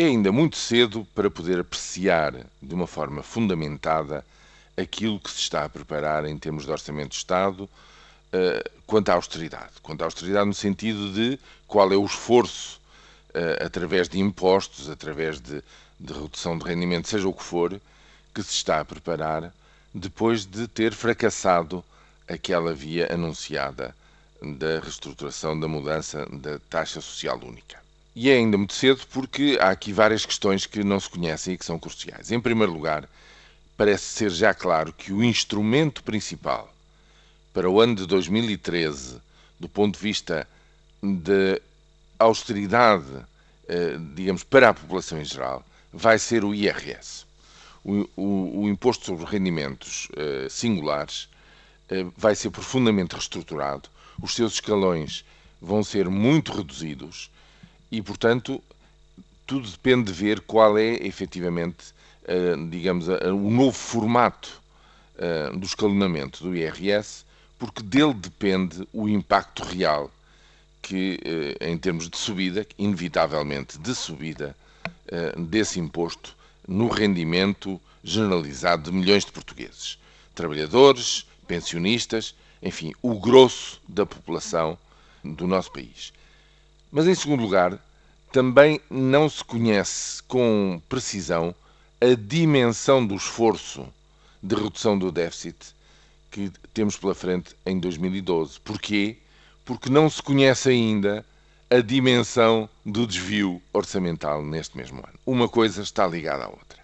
É ainda muito cedo para poder apreciar de uma forma fundamentada aquilo que se está a preparar em termos de Orçamento de Estado uh, quanto à austeridade. Quanto à austeridade no sentido de qual é o esforço uh, através de impostos, através de, de redução de rendimento, seja o que for, que se está a preparar depois de ter fracassado aquela via anunciada da reestruturação, da mudança da taxa social única. E é ainda muito cedo porque há aqui várias questões que não se conhecem e que são cruciais. Em primeiro lugar, parece ser já claro que o instrumento principal para o ano de 2013, do ponto de vista de austeridade, eh, digamos, para a população em geral, vai ser o IRS. O, o, o Imposto sobre Rendimentos eh, Singulares eh, vai ser profundamente reestruturado, os seus escalões vão ser muito reduzidos e, portanto, tudo depende de ver qual é efetivamente, digamos, o novo formato do escalonamento do IRS, porque dele depende o impacto real que, em termos de subida, inevitavelmente de subida, desse imposto no rendimento generalizado de milhões de portugueses, trabalhadores, pensionistas, enfim, o grosso da população do nosso país. Mas, em segundo lugar, também não se conhece com precisão a dimensão do esforço de redução do déficit que temos pela frente em 2012. Porquê? Porque não se conhece ainda a dimensão do desvio orçamental neste mesmo ano. Uma coisa está ligada à outra.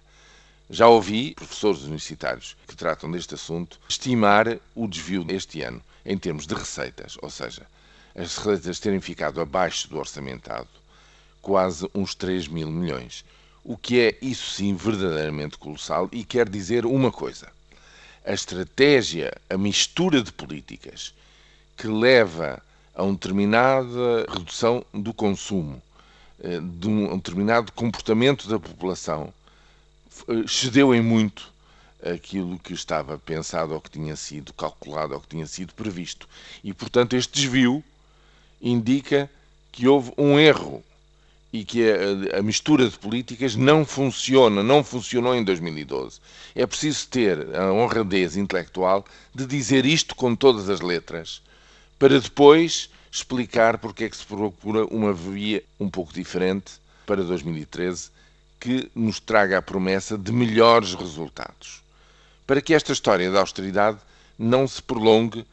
Já ouvi professores universitários que tratam deste assunto estimar o desvio este ano em termos de receitas, ou seja, as receitas terem ficado abaixo do orçamentado, quase uns 3 mil milhões. O que é, isso sim, verdadeiramente colossal e quer dizer uma coisa. A estratégia, a mistura de políticas que leva a uma determinada redução do consumo, eh, de um determinado comportamento da população, eh, cedeu em muito aquilo que estava pensado ou que tinha sido calculado ou que tinha sido previsto. E, portanto, este desvio indica que houve um erro e que a, a, mistura de políticas não funciona, não funcionou em 2012. É preciso ter a honradez intelectual de dizer isto com todas as letras para depois explicar porque é que se procura uma via um pouco diferente para 2013 que nos traga a promessa de melhores resultados. Para que esta história da austeridade não se prolongue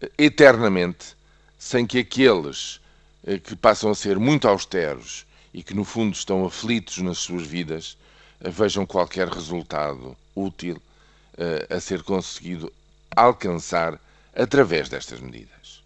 eh, eternamente, sem que aqueles eh, que passam a ser muito austeros e que no fundo estão aflitos nas suas vidas eh, vejam qualquer resultado útil a ser conseguido alcançar através destas medidas.